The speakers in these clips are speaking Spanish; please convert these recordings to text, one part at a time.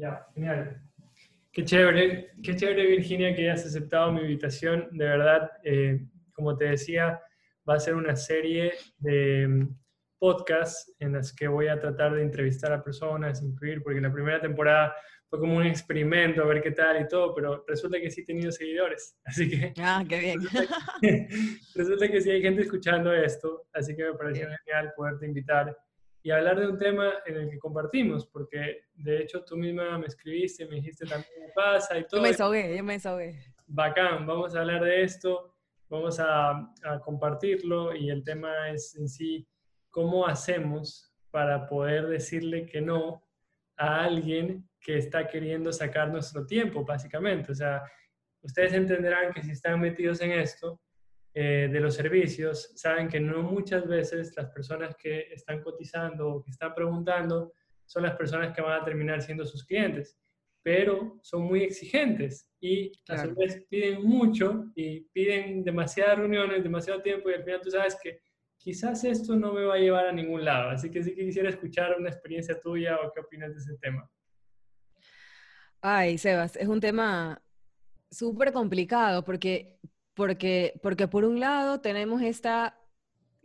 Ya, genial. Qué chévere, qué chévere Virginia que hayas aceptado mi invitación. De verdad, eh, como te decía, va a ser una serie de mm, podcasts en las que voy a tratar de entrevistar a personas, incluir, porque la primera temporada fue como un experimento, a ver qué tal y todo, pero resulta que sí he tenido seguidores. Así que... Ah, qué bien. Resulta que, sí hay gente escuchando esto, así que me pareció genial poderte invitar y hablar de un tema en el que compartimos, porque de hecho tú misma me escribiste, me dijiste también qué pasa y todo. Yo me desahogué, yo me desahogué. Bacán, vamos a hablar de esto, vamos a, a compartirlo y el tema es en sí cómo hacemos para poder decirle que no a alguien que está queriendo sacar nuestro tiempo, básicamente. O sea, ustedes entenderán que si están metidos en esto, eh, de los servicios saben que no muchas veces las personas que están cotizando o que están preguntando son las personas que van a terminar siendo sus clientes, pero son muy exigentes y a su vez piden mucho y piden demasiadas reuniones, demasiado tiempo y al final tú sabes que quizás esto no me va a llevar a ningún lado. Así que sí que quisiera escuchar una experiencia tuya o qué opinas de ese tema. Ay, Sebas, es un tema súper complicado porque porque, porque por un lado tenemos esta,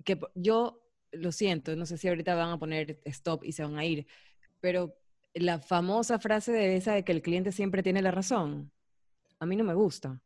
que yo lo siento, no sé si ahorita van a poner stop y se van a ir, pero la famosa frase de esa de que el cliente siempre tiene la razón, a mí no me gusta.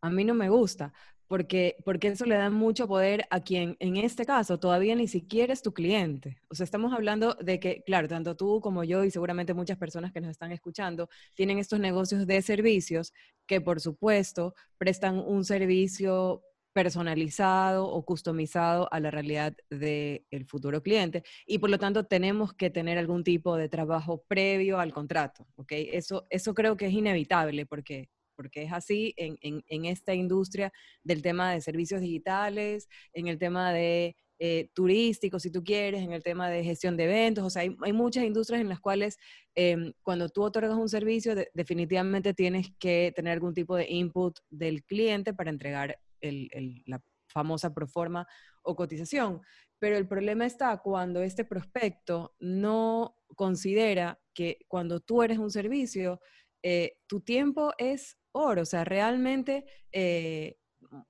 A mí no me gusta, porque, porque eso le da mucho poder a quien en este caso todavía ni siquiera es tu cliente. O sea, estamos hablando de que, claro, tanto tú como yo y seguramente muchas personas que nos están escuchando tienen estos negocios de servicios que por supuesto prestan un servicio personalizado o customizado a la realidad del futuro cliente y por lo tanto tenemos que tener algún tipo de trabajo previo al contrato, ¿ok? Eso, eso creo que es inevitable porque porque es así en, en, esta industria del tema de servicios digitales, en el tema de eh, turístico, si tú quieres, en el tema de gestión de eventos. O sea, hay, muchas industrias en las cuales em, cuando tú otorgas un servicio, definitivamente tienes que tener algún tipo de input del cliente para entregar la famosa proforma o cotización. Pero el problema está cuando este prospecto no considera que cuando tú eres un servicio, eh, tu tiempo es o sea, realmente eh,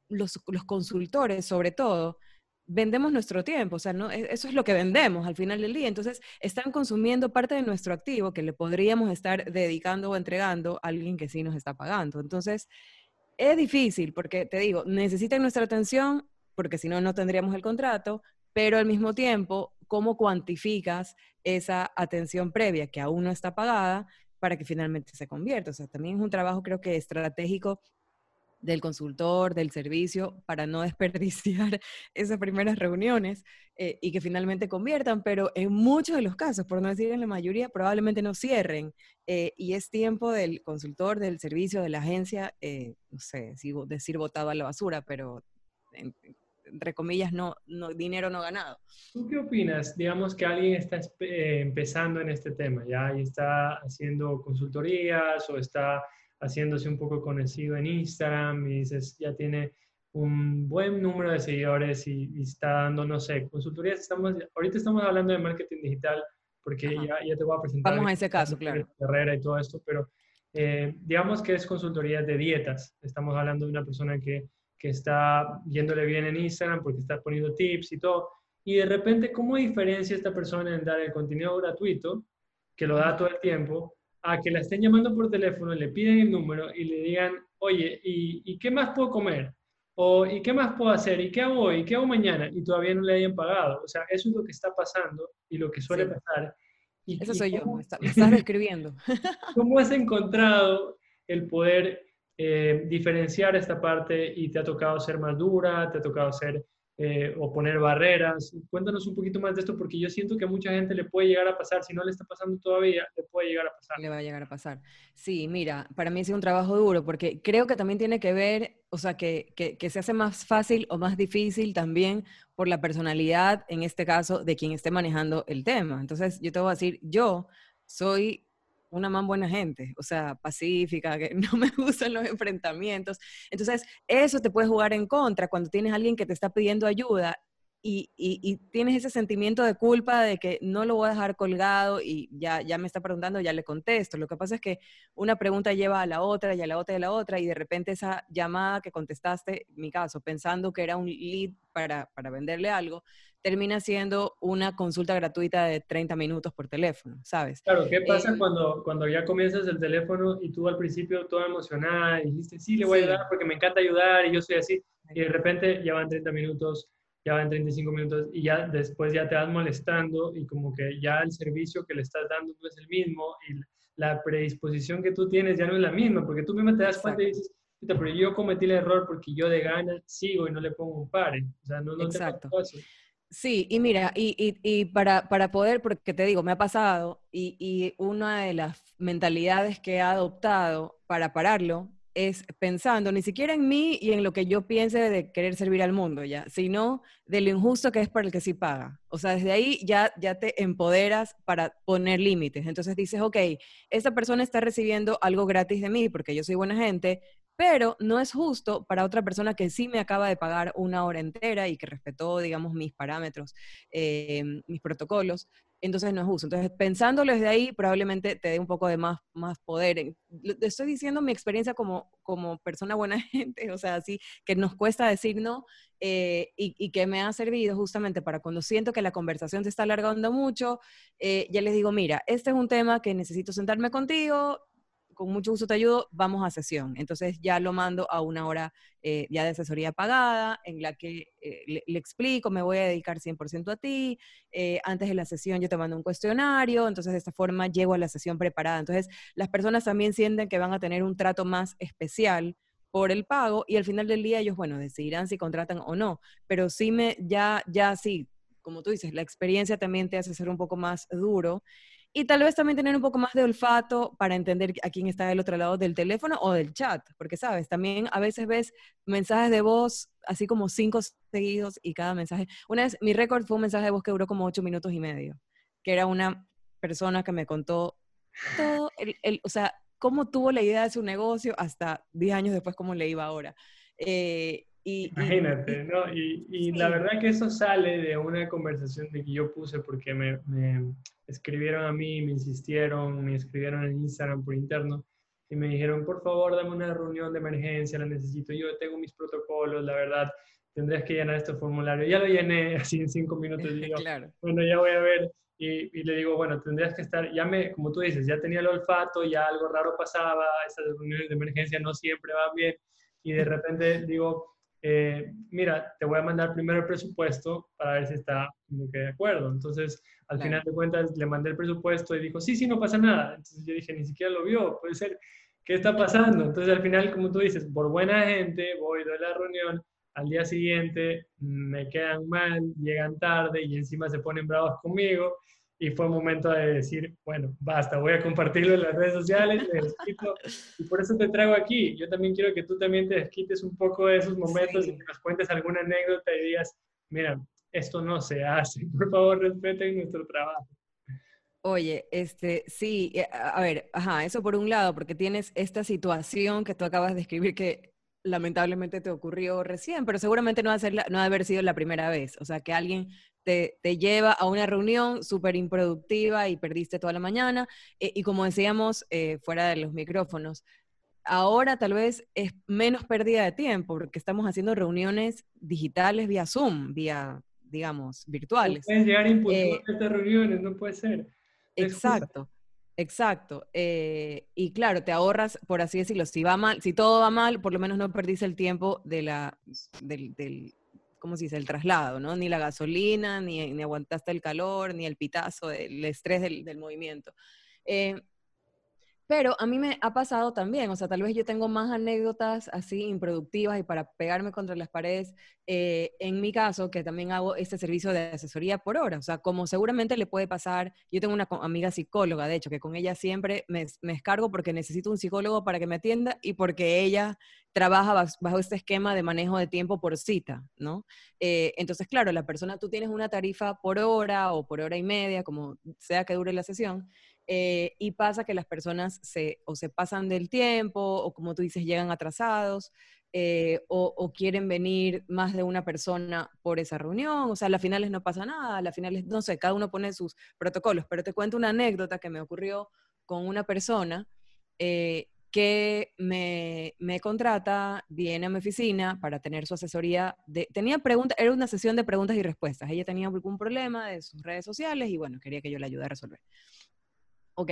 los, consultores, sobre todo, vendemos nuestro tiempo, o sea, ¿no? E, eso es lo que vendemos al final del día. Entonces, están consumiendo parte de nuestro activo que le podríamos estar dedicando o entregando a alguien que sí nos está pagando. Entonces, es difícil porque, te digo, necesitan nuestra atención porque si no, no tendríamos el contrato, pero al mismo tiempo, ¿cómo cuantificas esa atención previa que aún no está pagada para que finalmente se convierta. O sea, también es un trabajo creo que estratégico del consultor, del servicio, para no desperdiciar esas primeras reuniones eh, y que finalmente conviertan, pero en muchos de los casos, por no decir en la mayoría, probablemente no cierren. Eh, y es tiempo del consultor, del servicio, de la agencia, eh, no sé, si decir botado a la basura, pero entre comillas, no, dinero no ganado. ¿Tú qué opinas? Digamos que alguien está eh, empezando en este tema, ¿ya? Está haciendo consultorías o está haciéndose un poco conocido en Instagram y dices, ya tiene un buen número de seguidores y, está dando, no sé, consultorías. Estamos, ahorita estamos hablando de marketing digital porque ya, ya, te voy a presentar. Vamos a ese caso, claro. Carrera y todo esto, pero eh, digamos que es consultoría de dietas. Estamos hablando de una persona que que está yéndole bien en Instagram porque está poniendo tips y todo. Y de repente, ¿cómo diferencia esta persona en dar el contenido gratuito, que lo da todo el tiempo, a que la estén llamando por teléfono, le piden el número y le digan, oye, ¿y, qué más puedo comer? O ¿y qué más puedo hacer? ¿Y qué hago hoy? ¿Y qué hago mañana? Y todavía no le hayan pagado. O sea, eso es lo que está pasando y lo que suele pasar. Y, eso soy yo, me, estás describiendo. ¿Cómo has encontrado el poder eh, diferenciar esta parte y te ha tocado ser más dura, te ha tocado ser eh, o poner barreras. Cuéntanos un poquito más de esto porque yo siento que a mucha gente le puede llegar a pasar, si no le está pasando todavía, le puede llegar a pasar. Le va a llegar a pasar. Sí, mira, para mí ha sido un trabajo duro porque creo que también tiene que ver, o sea, que, que, que se hace más fácil o más difícil también por la personalidad, en este caso, de quien esté manejando el tema. Entonces, yo te voy a decir, yo soy una man buena gente, o sea, pacífica, que no me gustan los enfrentamientos. Entonces, eso te puede jugar en contra cuando tienes alguien que te está pidiendo ayuda y, tienes ese sentimiento de culpa de que no lo voy a dejar colgado y ya, ya me está preguntando, ya le contesto. Lo que pasa es que una pregunta lleva a la otra y a la otra y a la otra y de repente esa llamada que contestaste, mi caso, pensando que era un lead para, para venderle algo, termina siendo una consulta gratuita de 30 minutos por teléfono, ¿sabes? Claro, ¿qué pasa eh, cuando, cuando ya comienzas el teléfono y tú al principio toda emocionada y dijiste, sí, le voy a ayudar porque me encanta ayudar y yo soy así, y de repente ya van 30 minutos, ya van 35 minutos y ya después ya te vas molestando y como que ya el servicio que le estás dando no es el mismo y la predisposición que tú tienes ya no es la misma, porque tú mismo te das cuenta y dices, pero yo cometí el error porque yo de gana sigo y no le pongo un pare. O sea, no, no Exacto. Te Sí, y mira, y, y, y, para, para poder, porque te digo, me ha pasado, y, y una de las mentalidades que he adoptado para pararlo es pensando ni siquiera en mí y en lo que yo piense de querer servir al mundo, ya, sino de lo injusto que es para el que sí paga. O sea, desde ahí ya, ya te empoderas para poner límites. Entonces dices, ok, esta persona está recibiendo algo gratis de mí porque yo soy buena gente, pero no es justo para otra persona que sí me acaba de pagar una hora entera y que respetó, digamos, mis parámetros, eh, mis protocolos, entonces no es justo. Entonces, pensándolo desde ahí, probablemente te dé un poco de más, más poder. Estoy diciendo mi experiencia como, como persona buena gente, o sea, así que nos cuesta decir no eh, y, que me ha servido justamente para cuando siento que la conversación se está alargando mucho, eh, ya les digo, mira, este es un tema que necesito sentarme contigo, con mucho gusto te ayudo, vamos a sesión. Entonces ya lo mando a una hora eh, ya de asesoría pagada, en la que eh, le, explico, me voy a dedicar 100% a ti, eh, antes de la sesión yo te mando un cuestionario, entonces de esta forma llego a la sesión preparada. Entonces las personas también sienten que van a tener un trato más especial por el pago y al final del día ellos, bueno, decidirán si contratan o no, pero sí me, ya, ya sí, como tú dices, la experiencia también te hace ser un poco más duro y tal vez también tener un poco más de olfato para entender a quién está del otro lado del teléfono o del chat, porque sabes, también a veces ves mensajes de voz así como cinco seguidos y cada mensaje. Una vez, mi récord fue un mensaje de voz que duró como ocho minutos y medio, que era una persona que me contó todo, el, o sea, cómo tuvo la idea de su negocio hasta diez años después, cómo le iba ahora. Eh, Imagínate, ¿no? Y, y la verdad que eso sale de una conversación de que yo puse porque me, me, escribieron a mí, me insistieron, me escribieron en Instagram por interno y me dijeron, por favor, dame una reunión de emergencia, la necesito, yo tengo mis protocolos, la verdad, tendrías que llenar este formulario. Ya lo llené así en cinco minutos y digo, claro. bueno, ya voy a ver. Y, y, le digo, bueno, tendrías que estar, ya me, como tú dices, ya tenía el olfato, ya algo raro pasaba, esas reuniones de emergencia no siempre van bien. Y de repente digo, eh, mira, te voy a mandar primero el presupuesto para ver si está como que de acuerdo. Entonces, al final de cuentas, le mandé el presupuesto y dijo, sí, sí, no pasa nada. Entonces yo dije, ni siquiera lo vio, puede ser, ¿qué está pasando? Entonces, al final, como tú dices, por buena gente, voy, doy la reunión, al día siguiente me quedan mal, llegan tarde y encima se ponen bravos conmigo y fue un momento de decir, bueno, basta, voy a compartirlo en las redes sociales, y por eso te traigo aquí. Yo también quiero que tú también te desquites un poco de esos momentos y que nos cuentes alguna anécdota y digas, mira, esto no se hace, por favor respeten nuestro trabajo. Oye, este, sí, eh, a ver, ajá, eso por un lado, porque tienes esta situación que tú acabas de escribir que lamentablemente te ocurrió recién, pero seguramente no va a, ser no va a haber sido la primera vez. O sea, que alguien te, lleva a una reunión súper improductiva y perdiste toda la mañana. Eh, y como decíamos eh, fuera de los micrófonos, ahora tal vez es menos pérdida de tiempo porque estamos haciendo reuniones digitales vía Zoom, vía, digamos, virtuales. No llegar eh, a estas reuniones, no puede ser. Exacto. Exacto. y claro, te ahorras, por así decirlo, si va mal, si todo va mal, por lo menos no perdiste el tiempo de la, del, ¿cómo se dice? El traslado, ¿no? Ni la gasolina, ni, aguantaste el calor, ni el pitazo, el estrés del, del movimiento. Eh, pero a mí me ha pasado también, o sea, tal vez yo tengo más anécdotas así improductivas y para pegarme contra las paredes, eh, en mi caso, que también hago este servicio de asesoría por hora, o sea, como seguramente le puede pasar, yo tengo una amiga psicóloga, de hecho, que con ella siempre me, me descargo porque necesito un psicólogo para que me atienda y porque ella trabaja bajo este esquema de manejo de tiempo por cita, ¿no? Eh, entonces, claro, la persona, tú tienes una tarifa por hora o por hora y media, como sea que dure la sesión, eh, y pasa que las personas se, o se pasan del tiempo, o como tú dices, llegan atrasados, eh, o, quieren venir más de una persona por esa reunión, o sea, a las finales no pasa nada, a las finales, no sé, cada uno pone sus protocolos, pero te cuento una anécdota que me ocurrió con una persona eh, que me, me, contrata, viene a mi oficina para tener su asesoría. Tenía preguntas, era una sesión de preguntas y respuestas. Ella tenía algún problema de sus redes sociales y bueno, quería que yo le ayudara a resolver. Ok,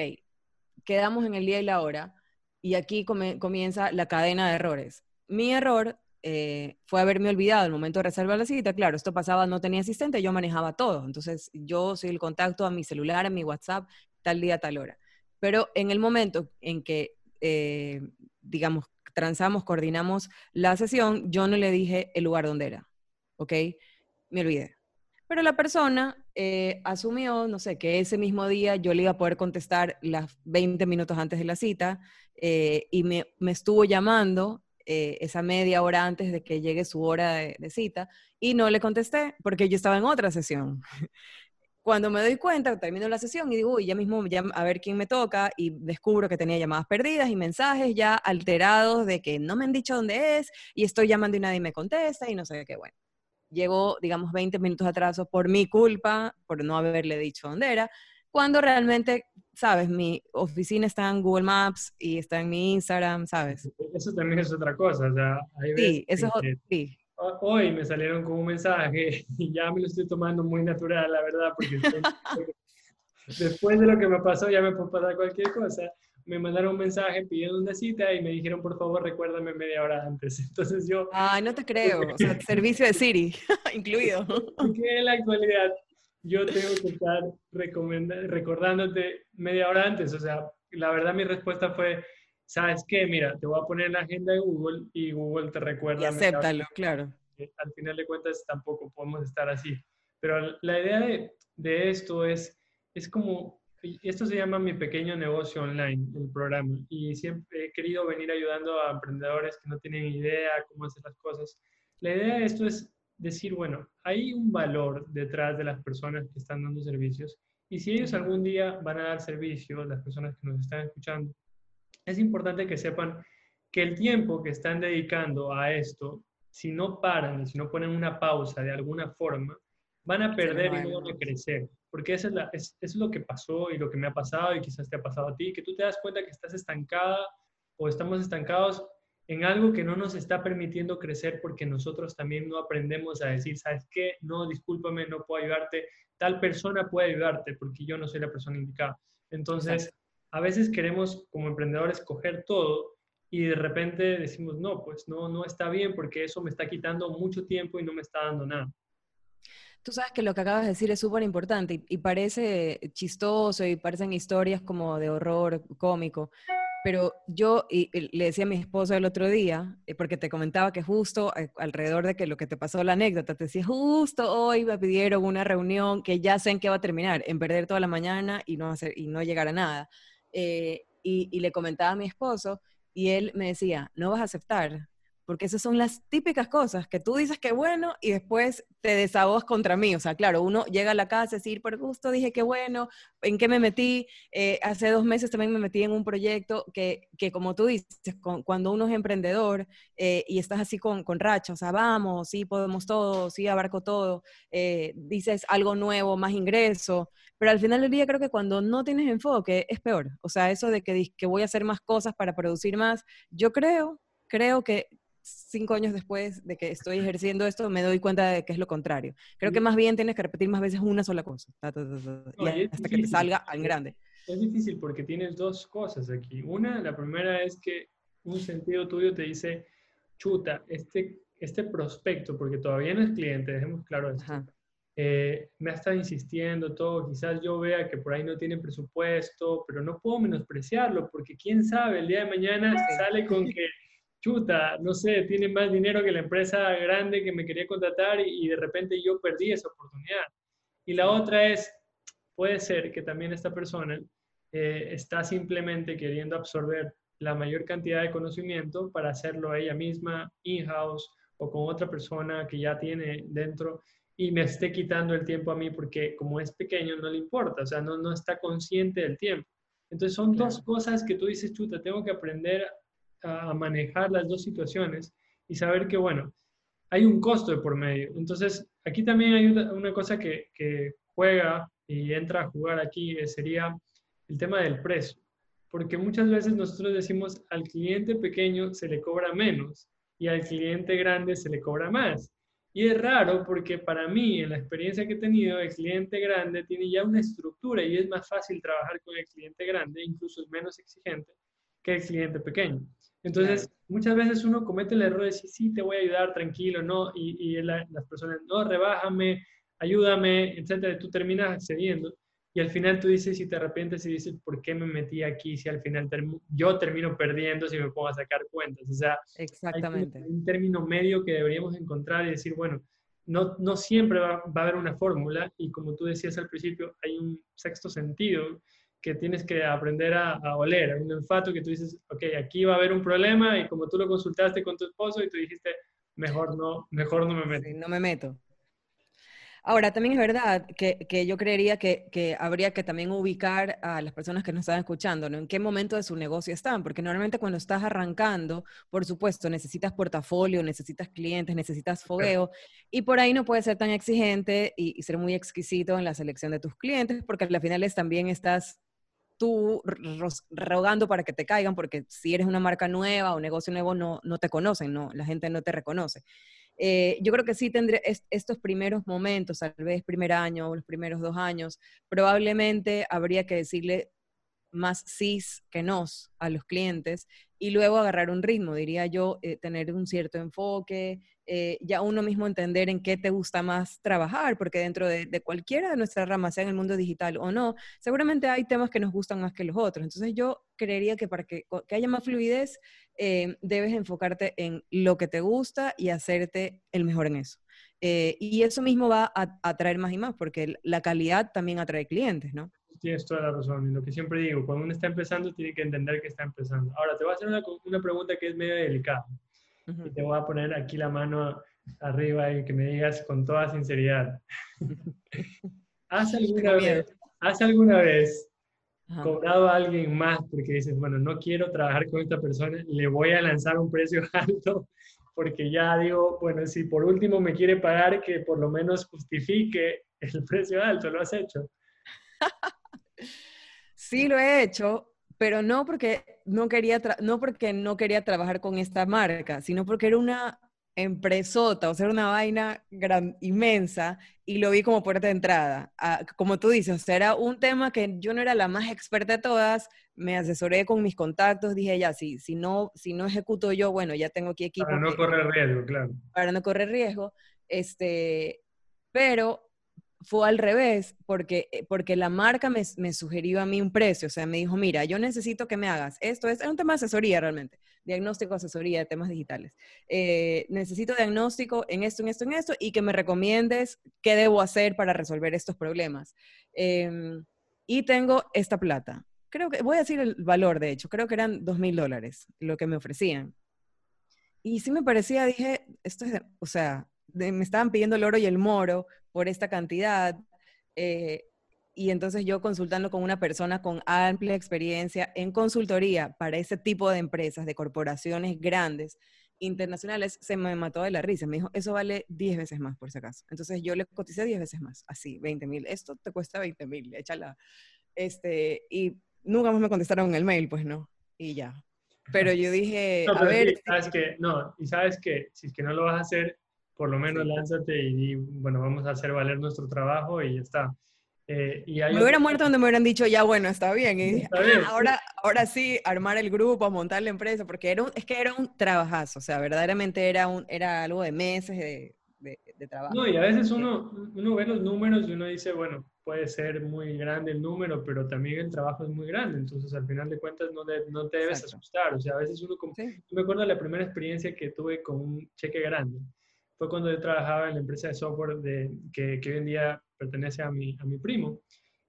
quedamos en el día y la hora y aquí comienza la cadena de errores. Mi error eh, fue haberme olvidado el momento de reservar la cita. Claro, esto pasaba, no tenía asistente, yo manejaba todo. Entonces, yo soy el contacto a mi celular, a mi WhatsApp, tal día, tal hora. Pero en el momento en que eh, digamos, transamos, coordinamos la sesión, yo no le dije el lugar donde era, ¿ok? Me olvidé. Pero la persona eh, asumió, no sé, que ese mismo día yo le iba a poder contestar las 20 minutos antes de la cita eh, y me, estuvo llamando esa media hora antes de que llegue su hora de, de, cita y no le contesté porque yo estaba en otra sesión. Cuando me doy cuenta, termino la sesión y digo, uy, ya mismo a ver quién me toca y descubro que tenía llamadas perdidas y mensajes ya alterados de que no me han dicho dónde es y estoy llamando y nadie me contesta y no sé qué, bueno. Llego, digamos, 20 minutos atraso por mi culpa, por no haberle dicho dónde era, cuando realmente, sabes, mi oficina está en Google Maps y está en mi Instagram, ¿sabes? Eso también es otra cosa, o sea, hay Sí, eso es, sí hoy me salieron con un mensaje y ya me lo estoy tomando muy natural, la verdad, porque después de lo que me pasó ya me puede pasar cualquier cosa. Me mandaron un mensaje pidiendo una cita y me dijeron, por favor, recuérdame media hora antes. Entonces yo... Ay, no te creo. O sea, servicio de Siri incluido. Porque en la actualidad yo tengo que estar recordándote media hora antes. O sea, la verdad mi respuesta fue, ¿sabes qué? Mira, te voy a poner en la agenda de Google y Google te recuerda. Y acéptalo, claro. Al final de cuentas tampoco podemos estar así. Pero la idea de, de esto es, es como, esto se llama mi pequeño negocio online, el programa. Y siempre he querido venir ayudando a emprendedores que no tienen idea cómo hacer las cosas. La idea de esto es decir, bueno, hay un valor detrás de las personas que están dando servicios. Y si ellos algún día van a dar servicio, las personas que nos están escuchando, es importante que sepan que el tiempo que están dedicando a esto, si no paran si no ponen una pausa de alguna forma, van a perder y no van a crecer. Porque eso es, es, lo que pasó y lo que me ha pasado y quizás te ha pasado a ti, que tú te das cuenta que estás estancada o estamos estancados en algo que no nos está permitiendo crecer porque nosotros también no aprendemos a decir, ¿sabes qué? No, discúlpame, no puedo ayudarte. Tal persona puede ayudarte porque yo no soy la persona indicada. Entonces, a veces queremos como emprendedores coger todo y de repente decimos, no, pues no, no está bien porque eso me está quitando mucho tiempo y no me está dando nada. Tú sabes que lo que acabas de decir es súper importante y, parece chistoso y parecen historias como de horror cómico, pero yo le decía a mi esposo el otro día, eh, porque te comentaba que justo eh, alrededor de que lo que te pasó la anécdota, te decía, justo hoy me pidieron una reunión que ya sé en qué va a terminar, en perder toda la mañana y no, hacer, y no llegar a nada. Eh, y, le comentaba a mi esposo y él me decía, no vas a aceptar, porque esas son las típicas cosas que tú dices que bueno y después te desahogas contra mí. O sea, claro, uno llega a la casa y decir, por gusto dije que bueno, ¿en qué me metí? Eh, hace dos meses también me metí en un proyecto que, que como tú dices, cuando uno es emprendedor eh, y estás así con, con racha, o sea, vamos, sí podemos todo, sí abarco todo, eh, dices algo nuevo, más ingreso, pero al final del día creo que cuando no tienes enfoque es peor. O sea, eso de que, que voy a hacer más cosas para producir más, yo creo creo que cinco años después de que estoy ejerciendo esto, me doy cuenta de que es lo contrario. Creo que más bien tienes que repetir más veces una sola cosa, hasta que te salga en grande. Es difícil porque tienes dos cosas aquí. Una, la primera es que un sentido tuyo te dice, chuta, este, este prospecto, porque todavía no es cliente, dejemos claro eso. Eh, me ha estado insistiendo todo, quizás yo vea que por ahí no tiene presupuesto, pero no puedo menospreciarlo, porque quién sabe, el día de mañana sale con que chuta, no sé, tiene más dinero que la empresa grande que me quería contratar y, de repente yo perdí esa oportunidad. Y la otra es, puede ser que también esta persona eh, está simplemente queriendo absorber la mayor cantidad de conocimiento para hacerlo ella misma, in-house o con otra persona que ya tiene dentro y me esté quitando el tiempo a mí porque como es pequeño no le importa, o sea, no, no está consciente del tiempo. Entonces son dos cosas que tú dices, chuta, tengo que aprender a manejar las dos situaciones y saber que, bueno, hay un costo de por medio. Entonces, aquí también hay una, cosa que, juega y entra a jugar aquí, eh, sería el tema del precio. Porque muchas veces nosotros decimos al cliente pequeño se le cobra menos y al cliente grande se le cobra más. Y es raro porque para mí, en la experiencia que he tenido, el cliente grande tiene ya una estructura y es más fácil trabajar con el cliente grande, incluso es menos exigente que el cliente pequeño. Entonces, muchas veces uno comete el error de decir, sí, te voy a ayudar, tranquilo, ¿no? Y, y las personas, no, rebájame, ayúdame, etcétera. Tú terminas accediendo y al final tú dices y te arrepientes y dices, ¿por qué me metí aquí si al final yo termino perdiendo si me pongo a sacar cuentas? O sea, Exactamente. hay un término medio que deberíamos encontrar y decir, bueno, no, no siempre va, va a haber una fórmula y como tú decías al principio, hay un sexto sentido que tienes que aprender a, oler, un olfato que tú dices, ok, aquí va a haber un problema y como tú lo consultaste con tu esposo y tú dijiste, mejor no, mejor no me meto. no me meto. Ahora, también es verdad que, que yo creería que, que, habría que también ubicar a las personas que nos están escuchando, ¿no? En qué momento de su negocio están, porque normalmente cuando estás arrancando, por supuesto, necesitas portafolio, necesitas clientes, necesitas fogueo, y por ahí no puedes ser tan exigente y, y, ser muy exquisito en la selección de tus clientes, porque al final es, también estás tú rogando para que te caigan, porque si eres una marca nueva o negocio nuevo, no, no te conocen, no, la gente no te reconoce. Eh, yo creo que sí tendré estos primeros momentos, tal vez primer año o los primeros dos años, probablemente habría que decirle más sís que nos a los clientes y luego agarrar un ritmo, diría yo, eh, tener un cierto enfoque, eh, ya uno mismo entender en qué te gusta más trabajar, porque dentro de, cualquiera de nuestras ramas, sea en el mundo digital o no, seguramente hay temas que nos gustan más que los otros. Entonces yo creería que para que, haya más fluidez, eh, debes enfocarte en lo que te gusta y hacerte el mejor en eso. y eso mismo va a atraer más y más, porque la calidad también atrae clientes, ¿no? Tienes toda la razón. Y lo que siempre digo, cuando uno está empezando, tiene que entender que está empezando. Ahora, te voy a hacer una, una pregunta que es medio delicada. Y te voy a poner aquí la mano arriba y que me digas con toda sinceridad. ¿Has alguna vez, ¿has alguna vez cobrado a alguien más porque dices, bueno, no quiero trabajar con esta persona, le voy a lanzar un precio alto porque ya digo, bueno, si por último me quiere pagar, que por lo menos justifique el precio alto, ¿lo has hecho? Sí, lo he hecho, pero no porque no quería, no porque no quería trabajar con esta marca, sino porque era una empresota, o sea, era una vaina gran, inmensa y lo vi como puerta de entrada. Ah, como tú dices, o sea, era un tema que yo no era la más experta de todas, me asesoré con mis contactos, dije ya, si, si, no, si no ejecuto yo, bueno, ya tengo aquí equipo. Para no correr riesgo, claro. Para no correr riesgo, este, pero fue al revés, porque, eh, porque la marca me, me, sugirió a mí un precio, o sea, me dijo, mira, yo necesito que me hagas esto, es, un tema de asesoría realmente, diagnóstico, asesoría de temas digitales. Eh, necesito diagnóstico en esto, en esto, en esto, y que me recomiendes qué debo hacer para resolver estos problemas. Em, y tengo esta plata. Creo que, voy a decir el valor, de hecho, creo que eran dos mil dólares lo que me ofrecían. Y sí me parecía, dije, esto es, o sea, me estaban pidiendo el oro y el moro por esta cantidad. Eh, y entonces yo consultando con una persona con amplia experiencia en consultoría para ese tipo de empresas, de corporaciones grandes, internacionales, se me mató de la risa. Me dijo, eso vale 10 veces más, por si acaso. Entonces yo le coticé 10 veces más, así, 20 mil. Esto te cuesta 20 mil, échala. Este, y nunca más me contestaron el mail, pues no. Y ya. Pero yo dije, a ver... sabes que, no, y sabes que si es que no lo vas a hacer, por lo menos lánzate y, bueno, vamos a hacer valer nuestro trabajo y ya está. Eh, y me hubiera muerto donde me hubieran dicho, ya bueno, está bien. Y ah, ahora, ahora sí, armar el grupo, montar la empresa, porque era un, es que era un trabajazo, o sea, verdaderamente era, un, era algo de meses de, de, trabajo. No, y a veces uno, uno ve los números y uno dice, bueno, puede ser muy grande el número, pero también el trabajo es muy grande, entonces al final de cuentas no, no te debes asustar, o sea, a veces uno, como, me acuerdo de la primera experiencia que tuve con un cheque grande, fue cuando yo trabajaba en la empresa de software de, que, que, hoy en día pertenece a mi, a mi primo.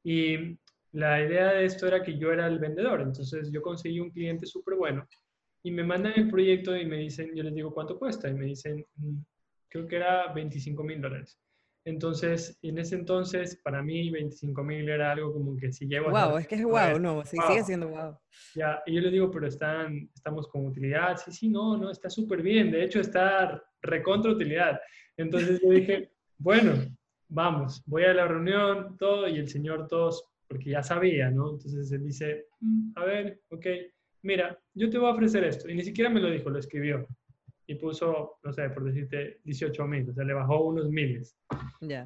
Y la idea de esto era que yo era el vendedor, entonces yo conseguí un cliente súper bueno y me mandan el proyecto y me dicen, yo les digo, ¿cuánto cuesta? Y me dicen, mm, creo que era 25 mil dólares. Entonces, en ese entonces, para mí, 25 mil era algo como que si llego a... Wow, es que es wow, no, sí, sigue siendo wow. Ya, y yo le digo, pero están, estamos con utilidad. Sí, sí, no, no, está súper bien. De hecho, está recontra utilidad. Entonces yo dije, bueno, vamos, voy a la reunión, todo, y el señor todos, porque ya sabía, ¿no? Entonces él dice, mm, a ver, ok, mira, yo te voy a ofrecer esto. Y ni siquiera me lo dijo, lo escribió y puso, no sé, por decirte, 18 mil, o sea, le bajó unos miles.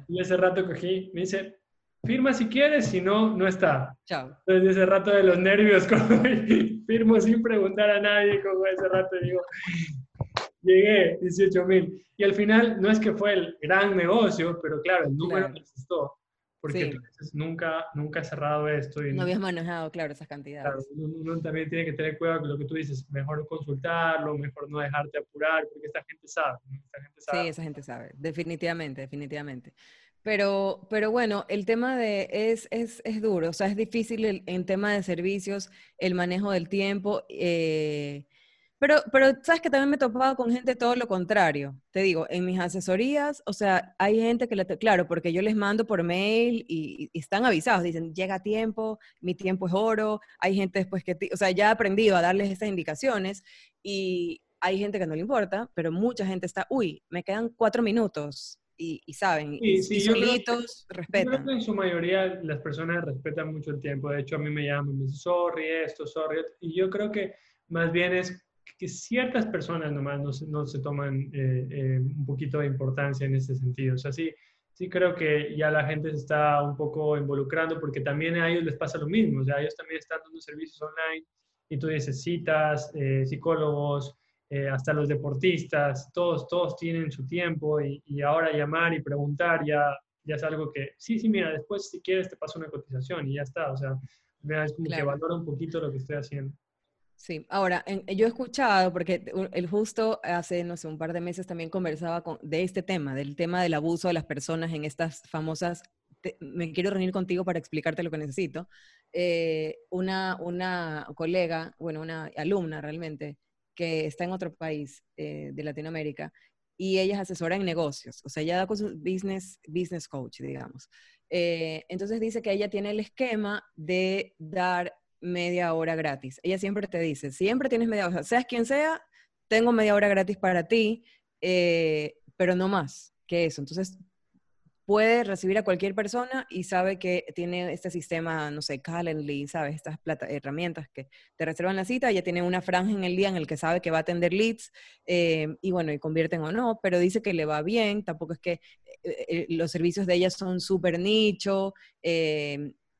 Y ese rato cogí, me dice, firma si quieres, si no, no está. Chao. Entonces ese rato de los nervios, como, firmo sin preguntar a nadie, como ese rato digo, llegué, 18 mil. Y al final, no es que fue el gran negocio, pero claro, el número me asustó porque nunca, nunca he cerrado esto. Y no habías manejado, claro, esas cantidades. Claro, uno, también tiene que tener cuidado con lo que tú dices, mejor consultarlo, mejor no dejarte apurar, porque esta gente sabe. Sí, esa gente sabe, definitivamente, definitivamente. Pero, pero bueno, el tema de es, es, es duro, o sea, es difícil en tema de servicios, el manejo del tiempo. Eh, pero, pero sabes que también me he topado con gente todo lo contrario. Te digo, en mis asesorías, o sea, hay gente que le, claro, porque yo les mando por mail y, están avisados, dicen, llega a tiempo, mi tiempo es oro. Hay gente después que, o sea, ya he aprendido a darles esas indicaciones y hay gente que no le importa, pero mucha gente está, uy, me quedan cuatro minutos. Y, saben, y, solitos respetan. Yo creo que en su mayoría las personas respetan mucho el tiempo. De hecho, a mí me llaman, me dicen, sorry esto, sorry. Y yo creo que más bien es que ciertas personas nomás no se, no se toman eh, eh, un poquito de importancia en ese sentido. O sea, sí, sí creo que ya la gente se está un poco involucrando porque también a ellos les pasa lo mismo. O sea, ellos también están dando servicios online y tú dices citas, eh, psicólogos, hasta los deportistas, todos, todos tienen su tiempo y, y, ahora llamar y preguntar ya, ya es algo que, sí, sí, mira, después si quieres te paso una cotización y ya está. O sea, es como que valora un poquito lo que estoy haciendo. Sí, ahora, yo he escuchado, porque el justo hace, no sé, un par de meses también conversaba con, de este tema, del tema del abuso de las personas en estas famosas, me quiero reunir contigo para explicarte lo que necesito. Eh, una, una colega, bueno, una alumna realmente, que está en otro país eh, de Latinoamérica, y ella es asesora en negocios, o sea, ella da con su business, business coach, digamos. Eh, entonces dice que ella tiene el esquema de dar media hora gratis. Ella siempre te dice, siempre tienes media hora, seas quien sea, tengo media hora gratis para ti, eh, pero no más que eso. Entonces, puede recibir a cualquier persona y sabe que tiene este sistema, no sé, Calendly, ¿sabes? Estas herramientas que te reservan la cita, ella tiene una franja en el día en el que sabe que va a atender leads eh, y bueno, y convierten o no, pero dice que le va bien, tampoco es que eh, los servicios de ella son súper nicho,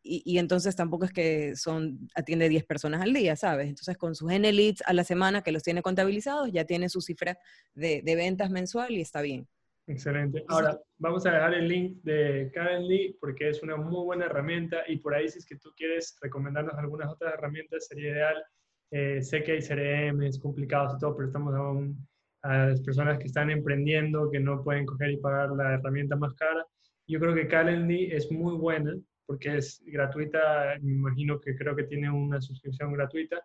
y, entonces tampoco es que son, atiende 10 personas al día, ¿sabes? Entonces con sus N leads a la semana que los tiene contabilizados, ya tiene su cifra de, ventas mensual y está bien. Excelente. Ahora, vamos a dejar el link de Calendly porque es una muy buena herramienta y por ahí si es que tú quieres recomendarnos algunas otras herramientas sería ideal. Eh, sé que hay CRM, es complicado y todo, pero estamos aún a las personas que están emprendiendo, que no pueden coger y pagar la herramienta más cara. Yo creo que Calendly es muy buena porque es gratuita, me imagino que creo que tiene una suscripción gratuita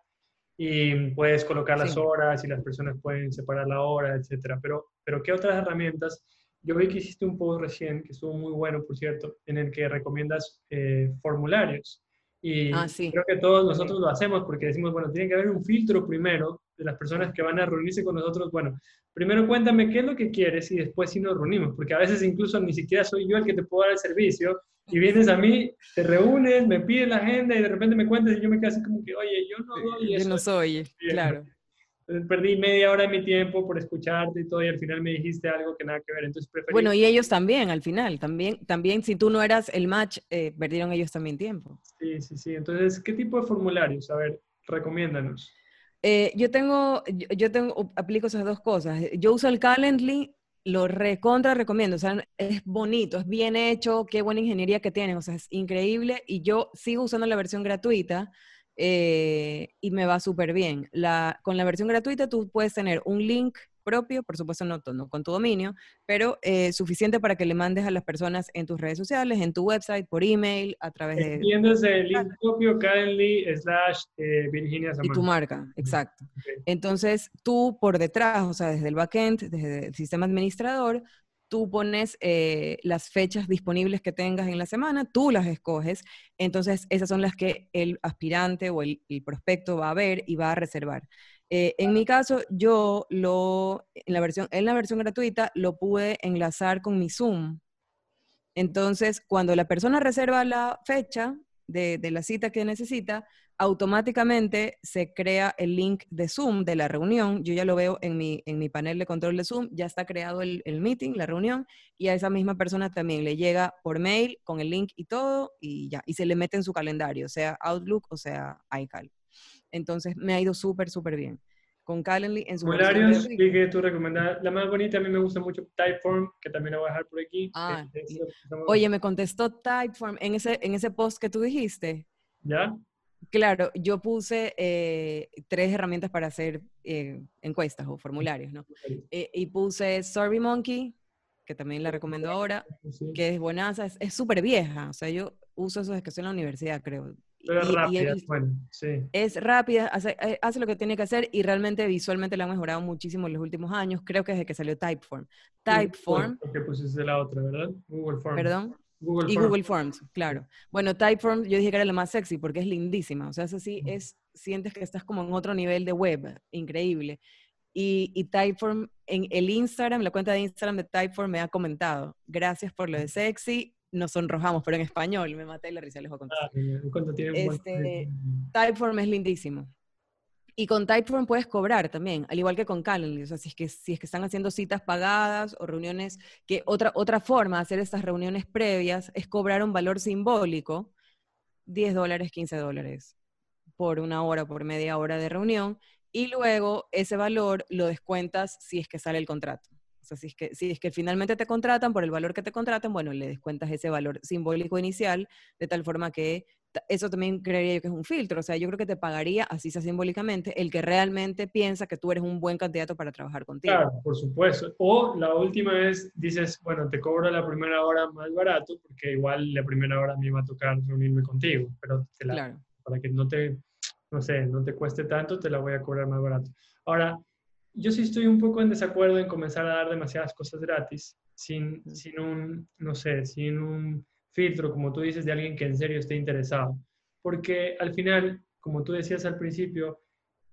y puedes colocar las horas y las personas pueden separar la hora, etcétera. Pero, pero ¿qué otras herramientas? Yo vi que hiciste un post recién, que estuvo muy bueno, por cierto, en el que recomiendas eh, formularios. Y ah, creo que todos nosotros lo hacemos porque decimos, bueno, tiene que haber un filtro primero de las personas que van a reunirse con nosotros. Bueno, primero cuéntame qué es lo que quieres y después si nos reunimos, porque a veces incluso ni siquiera soy yo el que te puedo dar el servicio y vienes a mí, te reúnes, me pides la agenda y de repente me cuentas y yo me quedo así como que, oye, yo no doy eso. Yo no soy, claro. Entonces perdí media hora de mi tiempo por escucharte y todo y al final me dijiste algo que nada que ver. Entonces preferí... Bueno, y ellos también, al final, también, también si tú no eras el match, eh, perdieron ellos también tiempo. Sí, sí, sí. Entonces, ¿qué tipo de formularios? A ver, recomiéndanos. Eh, yo tengo, yo, yo, tengo, aplico esas dos cosas. Yo uso el Calendly lo recontra recomiendo, o sea, es bonito, es bien hecho, qué buena ingeniería que tienen, o sea, es increíble y yo sigo usando la versión gratuita eh, y me va súper bien. La, con la versión gratuita tú puedes tener un link propio, por supuesto no, con tu dominio, pero eh, suficiente para que le mandes a las personas en tus redes sociales, en tu website, por email, a través de... Entiéndase el link propio, Calendly, slash eh, Virginia Y tu marca, exacto. Entonces, tú por detrás, o sea, desde el backend, desde el sistema administrador, tú pones eh, las fechas disponibles que tengas en la semana, tú las escoges, entonces esas son las que el aspirante o el, prospecto va a ver y va a reservar. Eh, en mi caso, yo lo, en la, versión, en la versión gratuita lo pude enlazar con mi Zoom. Entonces, cuando la persona reserva la fecha de, de la cita que necesita, automáticamente se crea el link de Zoom de la reunión. Yo ya lo veo en mi, en mi panel de control de Zoom, ya está creado el, meeting, la reunión, y a esa misma persona también le llega por mail con el link y todo, y ya, y se le mete en su calendario, sea Outlook o sea iCal. Entonces me ha ido súper, súper bien. Con Calendly en su Horarios, que tú recomendas. La más bonita a mí me gusta mucho Typeform, que también la voy a dejar por aquí. Ah, oye, me contestó Typeform en ese, en ese post que tú dijiste. ¿Ya? Claro, yo puse eh, tres herramientas para hacer eh, encuestas o formularios, ¿no? Eh, y puse SurveyMonkey, que también la recomiendo ahora, que es buenaza, es súper vieja, o sea, yo uso eso desde que estoy en la universidad, creo. Pero es rápida, bueno, sí. Es rápida, hace, hace, lo que tiene que hacer y realmente visualmente la han mejorado muchísimo en los últimos años, creo que desde que salió Typeform. Typeform. Porque pusiste la otra, ¿verdad? Google Form. Perdón y Google Forms, claro. Bueno, Typeform yo dije que era la más sexy porque es lindísima. O sea, eso sí es, sientes que estás como en otro nivel de web, increíble. Y, y, Typeform, en el Instagram, la cuenta de Instagram de Typeform me ha comentado, gracias por lo de sexy, nos sonrojamos, pero en español, me maté y la risa les voy a contar. Ah, este, Typeform es lindísimo. Y con Typeform puedes cobrar también, al igual que con Calendly. O sea, si es que, si es que están haciendo citas pagadas o reuniones, que otra, otra forma de hacer estas reuniones previas es cobrar un valor simbólico, 10 dólares, 15 dólares, por una hora por media hora de reunión, y luego ese valor lo descuentas si es que sale el contrato. Sea, si es que, si es que finalmente te contratan por el valor que te contratan, bueno, le descuentas ese valor simbólico inicial, de tal forma que eso también creería yo que es un filtro. O sea, yo creo que te pagaría, así sea simbólicamente, el que realmente piensa que tú eres un buen candidato para trabajar contigo. Claro, por supuesto. O la última vez dices, bueno, te cobro la primera hora más barato, porque igual la primera hora me iba a tocar reunirme contigo, pero claro. para que no te, no sé, no te cueste tanto, te la voy a cobrar más barato. Ahora, yo sí estoy un poco en desacuerdo en comenzar a dar demasiadas cosas gratis, sin, sin un, no sé, sin un filtro, como tú dices, de alguien que en serio esté interesado. Porque al final, como tú decías al principio,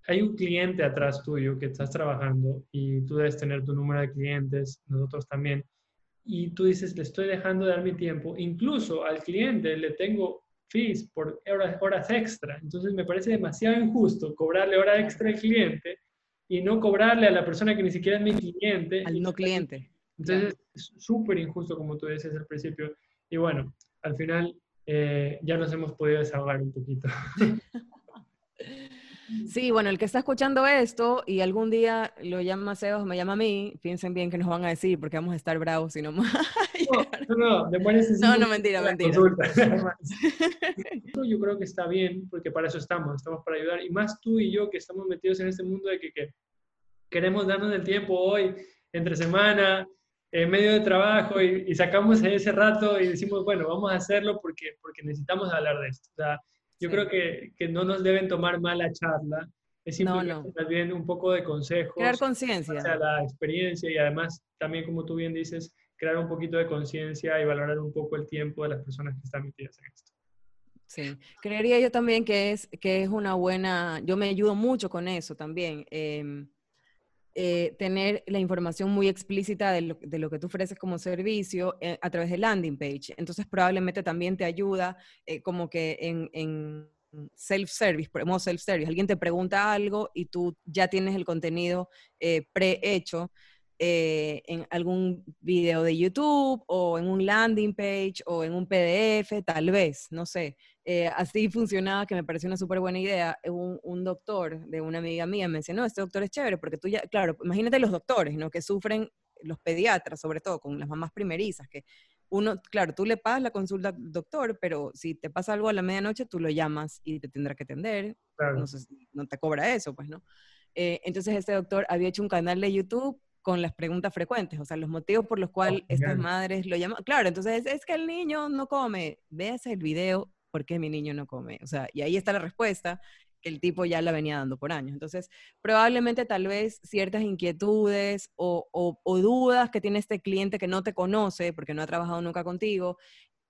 hay un cliente atrás tuyo que estás trabajando y tú debes tener tu número de clientes, nosotros también. Y tú dices, le estoy dejando de dar mi tiempo. Incluso al cliente le tengo fees por horas, horas extra. Entonces me parece demasiado injusto cobrarle hora extra al cliente y no cobrarle a la persona que ni siquiera es mi cliente. Al no cliente. Entonces es súper injusto, como tú decías al principio. Y bueno, al final eh, ya nos hemos podido desahogar un poquito. Sí, bueno, el que está escuchando esto y algún día lo llama a Sebas o me llama a mí, piensen bien que nos van a decir porque vamos a estar bravos y no más. No, no, no, no, no, mentira, mentira. yo creo que está bien porque para eso estamos, estamos para ayudar. Y más tú y yo que estamos metidos en este mundo de que, que queremos darnos el tiempo hoy, entre semana, en medio de trabajo y, sacamos ese rato y decimos, bueno, vamos a hacerlo porque, porque necesitamos hablar de esto. O sea, yo creo que, que, no nos deben tomar mala charla, es simplemente también un poco de consejo. Crear conciencia. O sea, la experiencia y además también, como tú bien dices, crear un poquito de conciencia y valorar un poco el tiempo de las personas que están metidas en esto. Sí, creería yo también que es, que es una buena, yo me ayudo mucho con eso también. Eh, eh, tener la información muy explícita de lo, que tú ofreces como servicio eh, a través de landing page. Entonces probablemente también te ayuda eh, como que en, self-service, modo self-service. Alguien te pregunta algo y tú ya tienes el contenido prehecho en algún video de YouTube o en un landing page o en un PDF, tal vez, no sé. Eh, así funcionaba, que me pareció una súper buena idea. Un, un, doctor de una amiga mía me no, este doctor es chévere, porque tú ya, claro, imagínate los doctores, ¿no? Que sufren, los pediatras, sobre todo, con las mamás primerizas, que uno, claro, tú le pagas la consulta al doctor, pero si te pasa algo a la medianoche, tú lo llamas y te tendrá que atender. No, no, te cobra eso, pues, ¿no? Eh, entonces, este doctor había hecho un canal de YouTube con las preguntas frecuentes, o sea, los motivos por los cuales oh, estas madres lo llaman. Claro, entonces es, que el niño no come. Veas el video por qué mi niño no come. O sea, y ahí está la respuesta, que el tipo ya la venía dando por años. Entonces, probablemente tal vez ciertas inquietudes o, dudas que tiene este cliente que no te conoce porque no ha trabajado nunca contigo,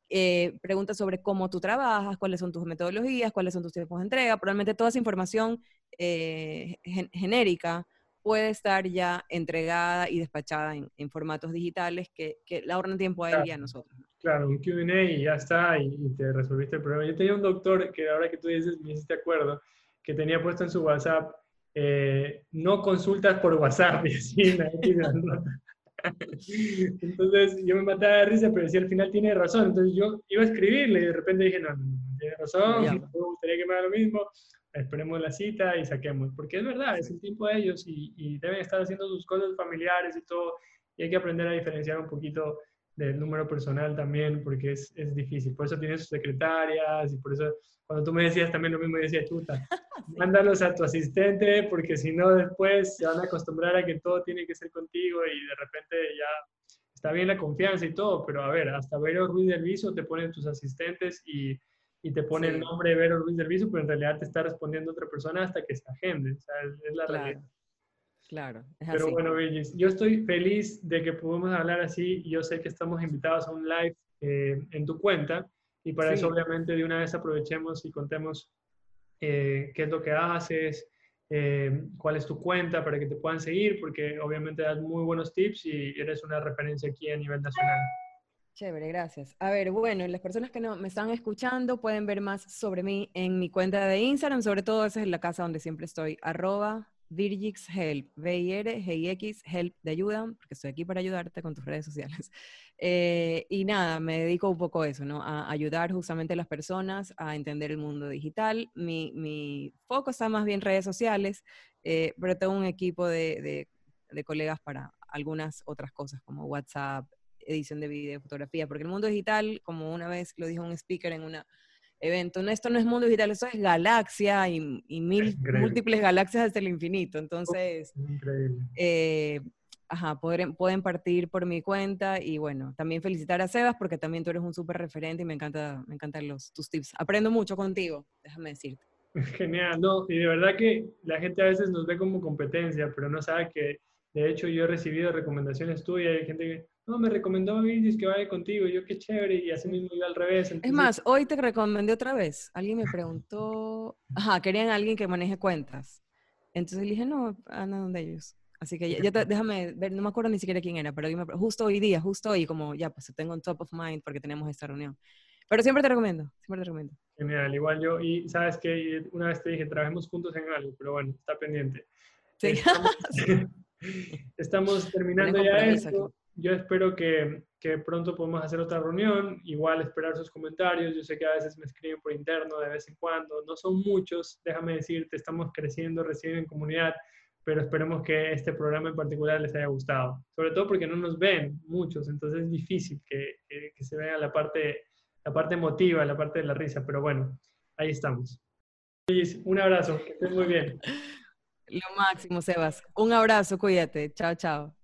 eh, preguntas sobre cómo tú trabajas, cuáles son tus metodologías, cuáles son tus tiempos de entrega, probablemente toda esa información eh, genérica puede estar ya entregada y despachada en, formatos digitales que, que le ahorran tiempo a él y a nosotros. Claro, un QA y ya está, y, te resolviste el problema. Yo tenía un doctor que ahora que tú dices, me hiciste acuerdo, que tenía puesto en su WhatsApp, eh, no consultas por WhatsApp, y así, Entonces yo me mataba de risa, pero decía al final tiene razón. Entonces yo iba a escribirle y de repente dije, no, no tiene razón, me gustaría que me haga lo mismo esperemos la cita y saquemos, porque es verdad, es el tiempo de ellos y, deben estar haciendo sus cosas familiares y todo, y hay que aprender a diferenciar un poquito del número personal también, porque es, es difícil. Por eso tienes sus secretarias y por eso cuando tú me decías también lo mismo, decía, chuta, mándalos a tu asistente, porque si no después se van a acostumbrar a que todo tiene que ser contigo y de repente ya está bien la confianza y todo, pero a ver, hasta ver Ruiz del Viso te ponen tus asistentes y y te pone el nombre de Vero Ruiz del Viso, pero en realidad te está respondiendo otra persona hasta que se agende. O sea, es, la realidad. Claro, es Pero bueno, Virgis, yo estoy feliz de que podamos hablar así. Yo sé que estamos invitados a un live eh, en tu cuenta y para eso obviamente de una vez aprovechemos y contemos eh, qué es lo que haces, eh, cuál es tu cuenta para que te puedan seguir, porque obviamente das muy buenos tips y eres una referencia aquí a nivel nacional. Chévere, gracias. A ver, bueno, las personas que no me están escuchando pueden ver más sobre mí en mi cuenta de Instagram, sobre todo esa es la casa donde siempre estoy, arroba virgixhelp, V-I-R-G-I-X, help de ayuda, porque estoy aquí para ayudarte con tus redes sociales. Eh, y nada, me dedico un poco a eso, ¿no? A ayudar justamente a las personas a entender el mundo digital. Mi, mi foco está más bien en redes sociales, eh, pero tengo un equipo de, de, de colegas para algunas otras cosas como WhatsApp, edición de video, fotografía, porque el mundo digital, como una vez lo dijo un speaker en un evento, no, esto no es mundo digital, esto es galaxia y, mil, múltiples galaxias hasta el infinito. Entonces, eh, ajá, pueden, pueden partir por mi cuenta y bueno, también felicitar a Sebas porque también tú eres un súper referente y me, encanta, me encantan los, tus tips. Aprendo mucho contigo, déjame decirte. Genial, no, y de verdad que la gente a veces nos ve como competencia, pero no sabe que de hecho yo he recibido recomendaciones tuyas hay gente que no, me recomendó a Vinicius que vaya contigo, yo qué chévere, y así mismo iba al revés. Es más, hoy te recomendé otra vez. Alguien me preguntó, ajá, querían a alguien que maneje cuentas. Entonces le dije, no, anda donde ellos. Así que ya, déjame ver, no me acuerdo ni siquiera quién era, pero justo hoy día, justo hoy, como ya, pues tengo en top of mind porque tenemos esta reunión. Pero siempre te recomiendo, siempre te recomiendo. Genial, igual yo, y sabes que una vez te dije, trabajemos juntos en algo, pero bueno, está pendiente. Sí. Estamos, estamos terminando ya esto. yo espero que, que, pronto podamos hacer otra reunión, igual esperar sus comentarios, yo sé que a veces me escriben por interno de vez en cuando, no son muchos, déjame decirte, estamos creciendo recién en comunidad, pero esperemos que este programa en particular les haya gustado, sobre todo porque no nos ven muchos, entonces es difícil que, que, se vea la parte, la parte emotiva, la parte de la risa, pero bueno, ahí estamos. Un abrazo, que estés muy bien. Lo máximo, Sebas. Un abrazo, cuídate. Chao, chao.